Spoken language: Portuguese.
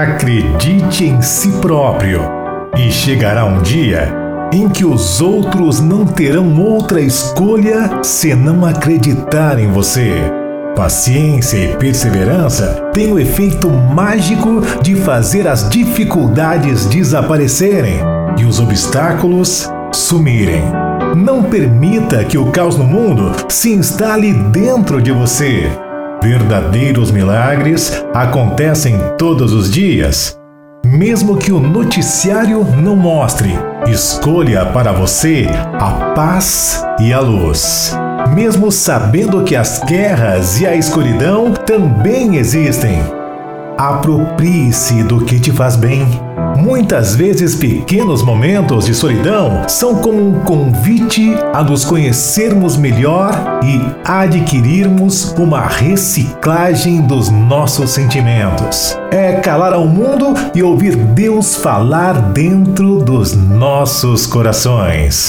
Acredite em si próprio e chegará um dia em que os outros não terão outra escolha senão acreditar em você. Paciência e perseverança têm o efeito mágico de fazer as dificuldades desaparecerem e os obstáculos sumirem. Não permita que o caos no mundo se instale dentro de você. Verdadeiros milagres acontecem todos os dias. Mesmo que o noticiário não mostre, escolha para você a paz e a luz. Mesmo sabendo que as guerras e a escuridão também existem, aproprie-se do que te faz bem. Muitas vezes, pequenos momentos de solidão são como um convite a nos conhecermos melhor e adquirirmos uma reciclagem dos nossos sentimentos. É calar ao mundo e ouvir Deus falar dentro dos nossos corações.